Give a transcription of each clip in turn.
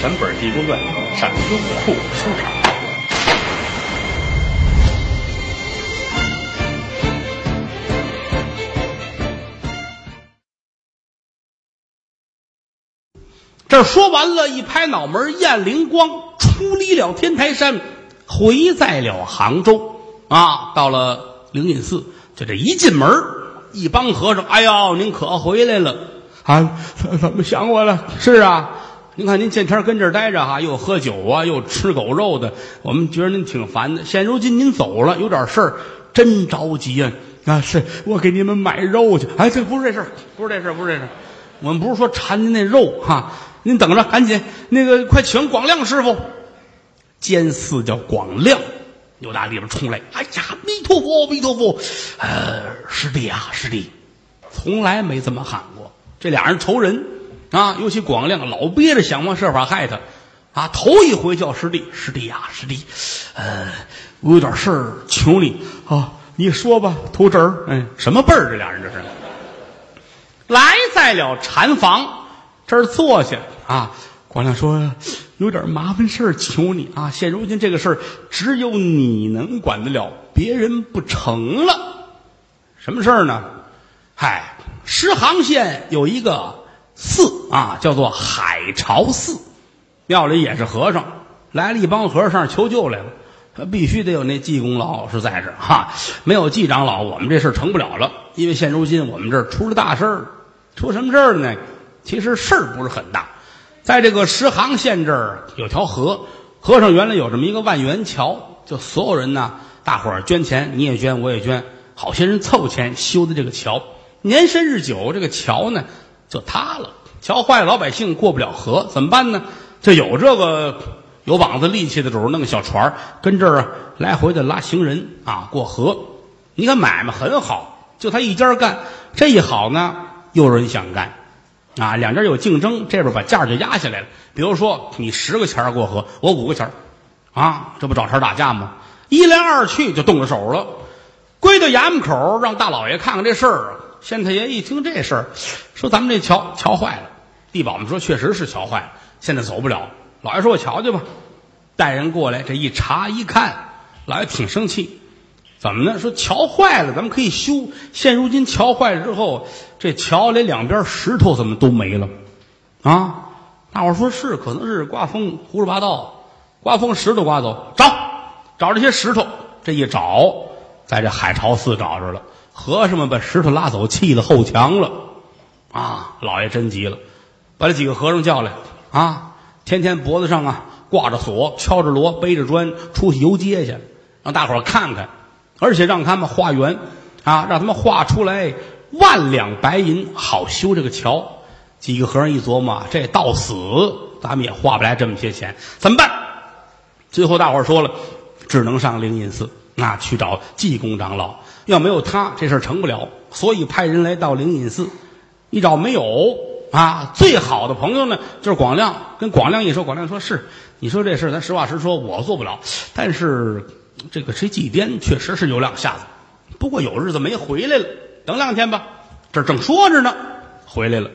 全本《地宫传》上优酷收场。这说完了，一拍脑门，验灵光出离了天台山，回在了杭州啊。到了灵隐寺，就这一进门，一帮和尚，哎呦，您可回来了啊？怎怎么想我了？是啊，您看您见天跟这儿待着哈，又喝酒啊，又吃狗肉的，我们觉得您挺烦的。现如今您走了，有点事儿，真着急呀、啊！是我给你们买肉去。哎，这不是这事儿，不是这事儿，不是这事儿。我们不是说馋您那肉哈，您等着，赶紧那个快请广亮师傅。监寺叫广亮，又打里边冲来，哎呀，弥陀佛，弥陀佛，呃，师弟啊，师弟，从来没这么喊过。这俩人仇人啊，尤其广亮老憋着想方设法害他啊，头一回叫师弟，师弟呀、师弟，呃，我有点事儿求你啊，你说吧，图侄儿，哎，什么辈儿？这俩人这是。来在了禅房这儿坐下啊。广亮说：“有点麻烦事儿，求你啊！现如今这个事儿只有你能管得了，别人不成了。什么事儿呢？嗨，石杭县有一个寺啊，叫做海潮寺，庙里也是和尚，来了一帮和尚求救来了。他必须得有那济公老是在这哈，没有济长老，我们这事儿成不了了。因为现如今我们这儿出了大事儿，出什么事儿了呢？其实事儿不是很大，在这个石杭县这儿有条河，河上原来有这么一个万元桥，就所有人呢，大伙儿捐钱，你也捐，我也捐，好些人凑钱修的这个桥。年深日久，这个桥呢就塌了，桥坏了，老百姓过不了河，怎么办呢？就有这个有膀子力气的主儿弄个小船儿跟这儿来回的拉行人啊过河。你看买卖很好，就他一家干，这一好呢，又有人想干。啊，两家有竞争，这边把价就压下来了。比如说，你十个钱过河，我五个钱，啊，这不找茬打架吗？一来二去就动了手了。归到衙门口，让大老爷看看这事儿啊。县太爷一听这事儿，说咱们这桥桥坏了。地保们说确实是桥坏了，现在走不了。老爷说我瞧去吧，带人过来，这一查一看，老爷挺生气。怎么呢？说桥坏了，咱们可以修。现如今桥坏了之后，这桥连两边石头怎么都没了？啊！大伙儿说是，可能是刮风胡说八道，刮风石头刮走。找找这些石头，这一找，在这海潮寺找着了。和尚们把石头拉走，砌了后墙了。啊！老爷真急了，把这几个和尚叫来啊！天天脖子上啊挂着锁，敲着锣，背着砖出去游街去，让大伙儿看看。而且让他们画圆，啊，让他们画出来万两白银，好修这个桥。几个和尚一琢磨，这到死咱们也花不来这么些钱，怎么办？最后大伙儿说了，只能上灵隐寺，那去找济公长老。要没有他，这事儿成不了。所以派人来到灵隐寺，一找没有啊。最好的朋友呢，就是广亮。跟广亮一说，广亮说是，你说这事儿咱实话实说，我做不了，但是。这个谁祭奠确实是有两下子，不过有日子没回来了，等两天吧。这正说着呢，回来了。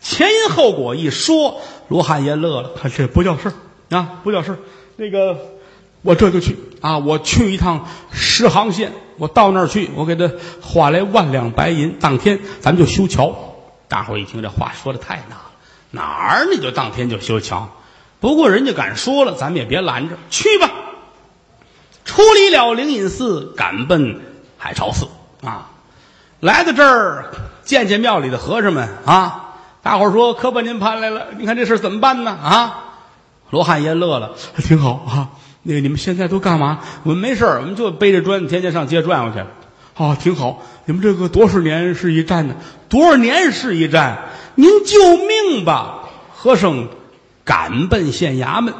前因后果一说，罗汉爷乐了，他这不叫事儿啊，不叫事儿。那个，我这就去啊，我去一趟石航县，我到那儿去，我给他花来万两白银，当天咱们就修桥。大伙儿一听这话说的太大了，哪儿你就当天就修桥？不过人家敢说了，咱们也别拦着，去吧。出离了灵隐寺，赶奔海潮寺啊！来到这儿，见见庙里的和尚们啊！大伙儿说：“可把您盼来了，你看这事怎么办呢？”啊！罗汉爷乐了，挺好啊。那个你们现在都干嘛？我们没事儿，我们就背着砖，天天上街转悠去。啊，挺好。你们这个多少年是一站呢？多少年是一站？您救命吧！和尚赶奔县衙门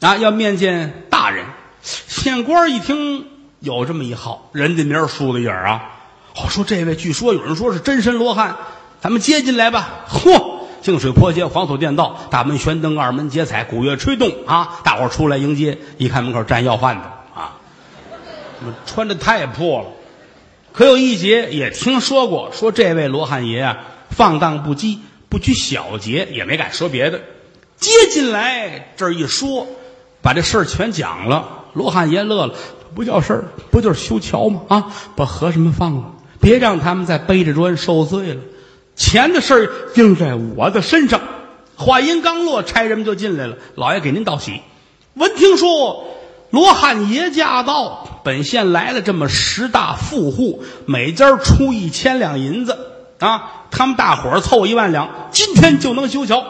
啊，要面见大人。县官一听有这么一号，人家名儿输的影儿啊！哦，说这位据说有人说是真身罗汉，咱们接进来吧。嚯，净水坡街，黄土店道，大门悬灯，二门结彩，鼓乐吹动啊！大伙儿出来迎接，一看门口站要饭的啊，穿的太破了。可有一节也听说过，说这位罗汉爷啊，放荡不羁，不拘小节，也没敢说别的。接进来这一说，把这事儿全讲了。罗汉爷乐了，不叫事儿，不就是修桥吗？啊，把和尚们放了，别让他们再背着砖受罪了。钱的事儿应在我的身上。话音刚落，差人们就进来了。老爷给您道喜。闻听说罗汉爷驾到，本县来了这么十大富户，每家出一千两银子啊，他们大伙儿凑一万两，今天就能修桥。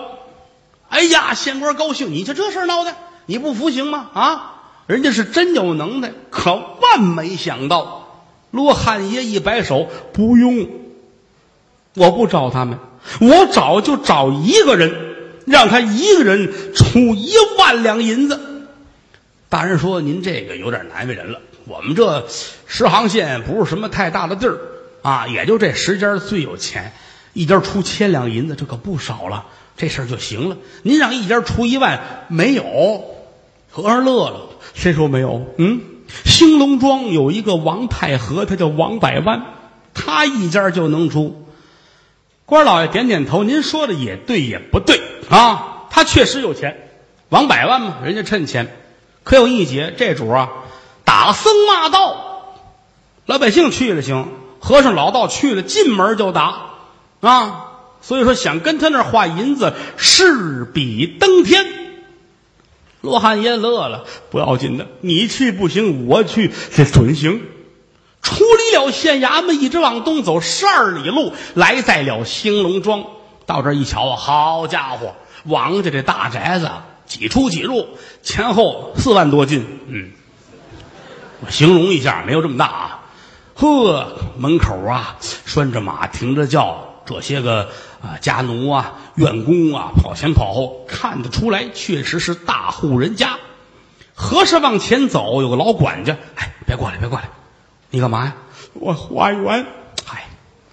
哎呀，县官高兴，你瞧这事儿闹的，你不服行吗？啊，人家是真有能耐，可万没想到，罗汉爷一摆手，不用，我不找他们，我找就找一个人，让他一个人出一万两银子。大人说：“您这个有点难为人了。我们这十行县不是什么太大的地儿啊，也就这十家最有钱，一家出千两银子，这可不少了。这事儿就行了。您让一家出一万，没有。”和尚乐了：“谁说没有？嗯，兴隆庄有一个王太和，他叫王百万，他一家就能出。”官老爷点点头：“您说的也对，也不对啊。他确实有钱，王百万嘛，人家趁钱。”可有一节，这主啊，打僧骂道，老百姓去了行，和尚老道去了，进门就打啊。所以说，想跟他那儿花银子，势比登天。罗汉爷乐了，不要紧的，你去不行，我去这准行。出离了县衙门，一直往东走十二里路，来在了兴隆庄。到这一瞧，好家伙，王家这大宅子。几出几入，前后四万多进。嗯，我形容一下，没有这么大啊。呵，门口啊拴着马，停着轿，这些个啊家奴啊、院工啊跑前跑后，看得出来确实是大户人家。和尚往前走，有个老管家，哎，别过来，别过来，你干嘛呀？我花园。嗨，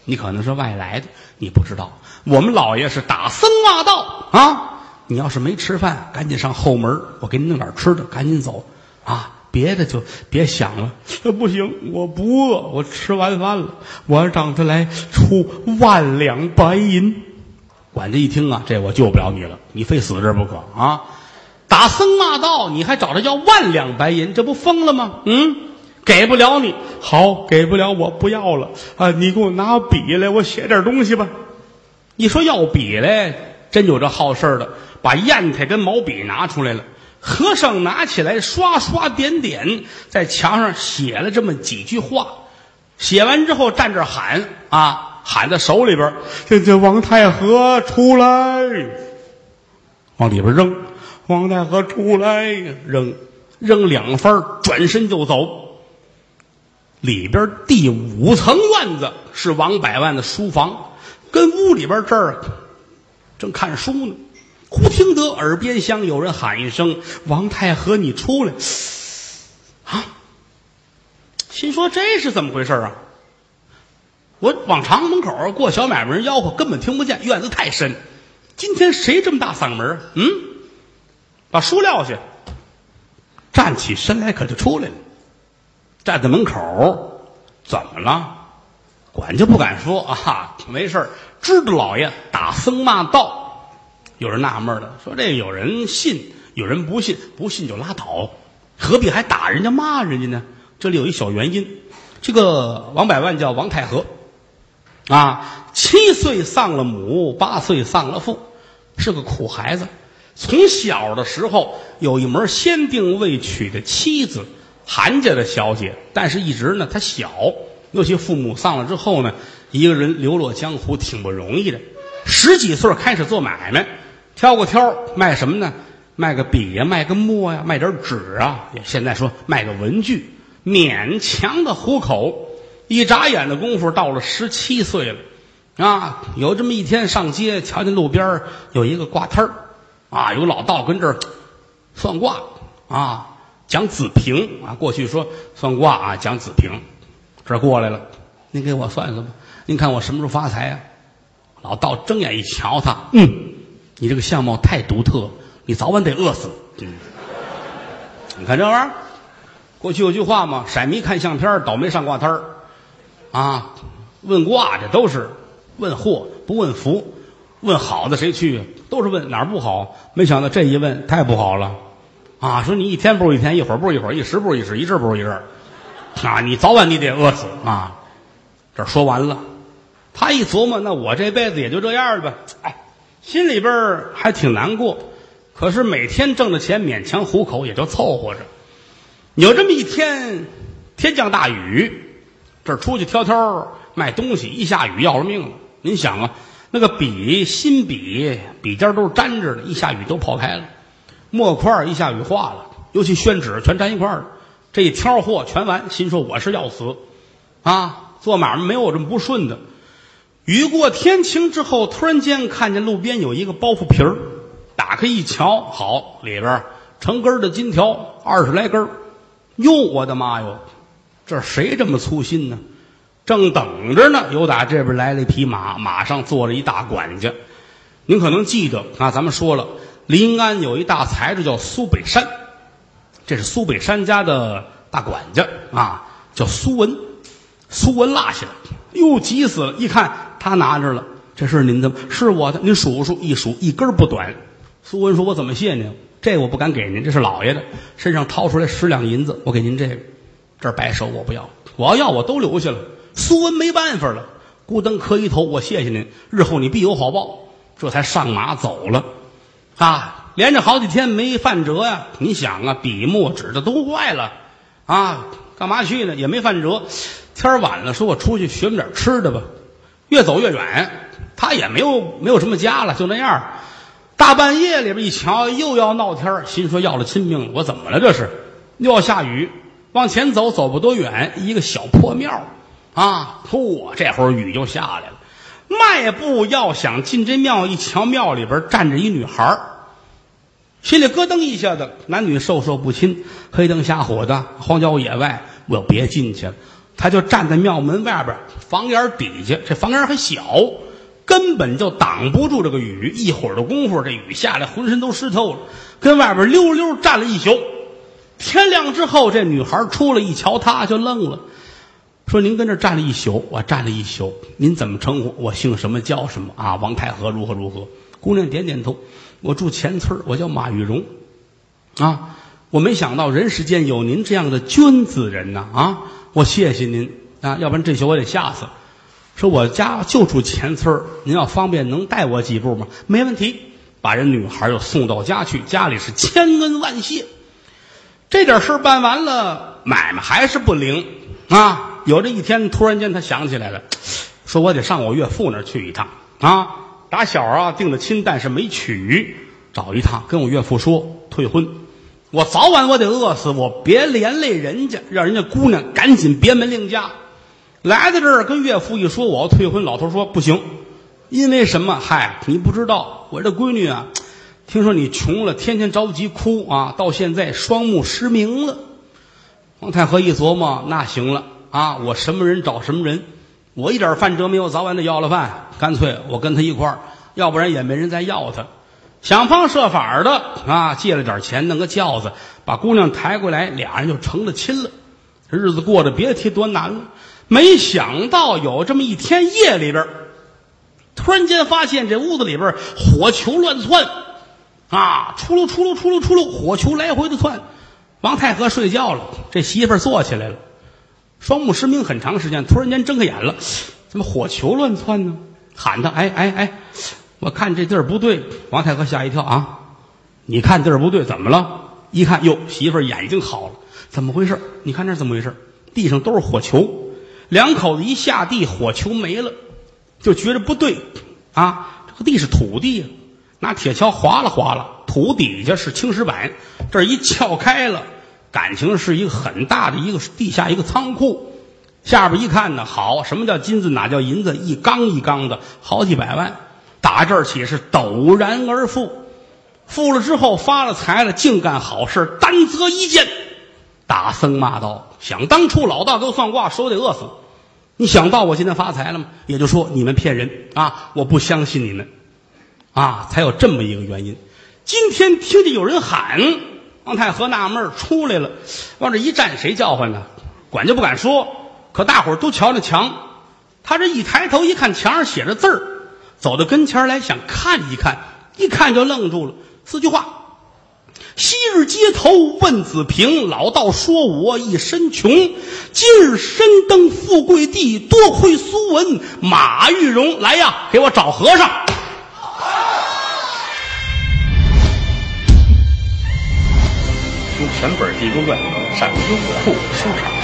你可能是外来的，你不知道，我们老爷是打僧骂道啊。你要是没吃饭，赶紧上后门，我给你弄点吃的，赶紧走啊！别的就别想了。不行，我不饿，我吃完饭了。我要让他来出万两白银。管家一听啊，这我救不了你了，你非死这不可啊！打僧骂道，你还找他要万两白银，这不疯了吗？嗯，给不了你，好，给不了我不要了啊！你给我拿笔来，我写点东西吧。一说要笔来，真有这好事的。把砚台跟毛笔拿出来了，和尚拿起来刷刷点点，在墙上写了这么几句话。写完之后站这喊啊，喊在手里边这这王太和出来，往里边扔。王太和出来，扔扔两分，转身就走。里边第五层院子是王百万的书房，跟屋里边这儿正看书呢。忽听得耳边厢有人喊一声：“王太和，你出来！”啊，心说这是怎么回事啊？我往常门口过小买卖人吆喝，根本听不见，院子太深。今天谁这么大嗓门嗯，把书撂下，站起身来，可就出来了。站在门口，怎么了？管家不敢说啊，没事知道老爷打僧骂道。有人纳闷了，说：“这有人信，有人不信，不信就拉倒，何必还打人家骂人家呢？”这里有一小原因，这个王百万叫王太和，啊，七岁丧了母，八岁丧了父，是个苦孩子。从小的时候有一门先定未娶的妻子，韩家的小姐，但是一直呢她小，尤其父母丧了之后呢，一个人流落江湖挺不容易的。十几岁开始做买卖。挑个挑卖什么呢？卖个笔呀，卖个墨呀，卖点纸啊。现在说卖个文具，勉强的糊口。一眨眼的功夫，到了十七岁了，啊，有这么一天上街，瞧见路边有一个挂摊儿，啊，有老道跟这儿算卦啊，讲子平啊。过去说算卦啊，讲子平，这过来了，您给我算算吧。您看我什么时候发财啊？老道睁眼一瞧他，嗯。你这个相貌太独特，你早晚得饿死。嗯，你看这玩意儿，过去有句话嘛，色迷看相片，倒霉上卦摊啊，问卦这都是问祸不问福。问好的谁去？都是问哪儿不好。没想到这一问太不好了，啊！说你一天不如一天，一会儿不如一会儿，一时不如一时，一阵不如一阵，啊！你早晚你得饿死啊！这说完了，他一琢磨，那我这辈子也就这样了吧？哎，心里边还挺难过。可是每天挣的钱勉强糊口，也就凑合着。有这么一天，天降大雨，这出去挑挑卖东西，一下雨要了命了。您想啊，那个笔新笔笔尖都是粘着的，一下雨都泡开了；墨块一下雨化了，尤其宣纸全粘一块了。这一挑货全完，心说我是要死啊！做买卖没有我这么不顺的。雨过天晴之后，突然间看见路边有一个包袱皮儿，打开一瞧，好里边成根的金条，二十来根。哟，我的妈哟！这谁这么粗心呢？正等着呢，有打这边来了一匹马，马上坐着一大管家。您可能记得啊，咱们说了，临安有一大才子叫苏北山，这是苏北山家的大管家啊，叫苏文。苏文落下了，哟，急死了！一看他拿着了，这是您的，是我的，您数数，一数一根不短。苏文说：“我怎么谢您？这我不敢给您，这是老爷的，身上掏出来十两银子，我给您这个。这白手我不要，我要要我都留下了。”苏文没办法了，咕噔磕一头，我谢谢您，日后你必有好报。这才上马走了，啊，连着好几天没犯辙呀。你想啊，笔墨纸的都坏了，啊，干嘛去呢？也没犯辙。天晚了，说我出去寻点吃的吧。越走越远，他也没有没有什么家了，就那样。大半夜里边一瞧，又要闹天儿，心说要了亲命了，我怎么了？这是又要下雨，往前走，走不多远，一个小破庙啊！嚯，这会儿雨就下来了。迈步要想进这庙，一瞧庙里边站着一女孩，心里咯噔一下子。男女授受不亲，黑灯瞎火的，荒郊野外，我别进去了。他就站在庙门外边房檐底下，这房檐还小，根本就挡不住这个雨。一会儿的功夫，这雨下来，浑身都湿透了，跟外边溜溜站了一宿。天亮之后，这女孩出来一瞧，他就愣了，说：“您跟这站了一宿，我站了一宿，您怎么称呼？我姓什么？叫什么？啊？王太和如何如何？”姑娘点点头：“我住前村，我叫马玉荣。啊，我没想到人世间有您这样的君子人呐！啊。”我谢谢您啊，要不然这宿我得吓死。说我家就住前村您要方便能带我几步吗？没问题，把人女孩又送到家去，家里是千恩万谢。这点事办完了，买卖还是不灵啊。有这一天，突然间他想起来了，说我得上我岳父那儿去一趟啊。打小啊定了亲，但是没娶，找一趟跟我岳父说退婚。我早晚我得饿死，我别连累人家，让人家姑娘赶紧别门另嫁。来到这儿跟岳父一说我要退婚，老头说不行，因为什么？嗨，你不知道，我这闺女啊，听说你穷了，天天着急哭啊，到现在双目失明了。王太和一琢磨，那行了啊，我什么人找什么人，我一点饭辙没有，早晚得要了饭，干脆我跟他一块儿，要不然也没人再要他。想方设法的啊，借了点钱，弄个轿子，把姑娘抬过来，俩人就成了亲了。日子过得别提多难了。没想到有这么一天夜里边，突然间发现这屋子里边火球乱窜，啊，出噜出噜出噜出噜，火球来回的窜。王太和睡觉了，这媳妇坐起来了，双目失明很长时间，突然间睁开眼了，怎么火球乱窜呢？喊他，哎哎哎！我看这地儿不对，王太和吓一跳啊！你看地儿不对，怎么了？一看哟，媳妇眼睛好了，怎么回事？你看这怎么回事？地上都是火球，两口子一下地，火球没了，就觉着不对啊！这个地是土地，拿铁锹划拉划拉，土底下是青石板，这一撬开了，感情是一个很大的一个地下一个仓库，下边一看呢，好，什么叫金子？哪叫银子？一缸一缸的，好几百万。打这儿起是陡然而富，富了之后发了财了，净干好事，担责一件。大僧骂道：“想当初老大给我算卦，说得饿死，你想到我今天发财了吗？也就说你们骗人啊！我不相信你们，啊，才有这么一个原因。今天听见有人喊，王太和纳闷出来了，往这一站，谁叫唤呢？管家不敢说，可大伙儿都瞧着墙。他这一抬头一看，墙上写着字儿。走到跟前来想看一看，一看就愣住了。四句话：昔日街头问子平，老道说我一身穷。今日身登富贵地，多亏苏文马玉荣。来呀，给我找和尚。用全本《地中传》闪优酷收藏。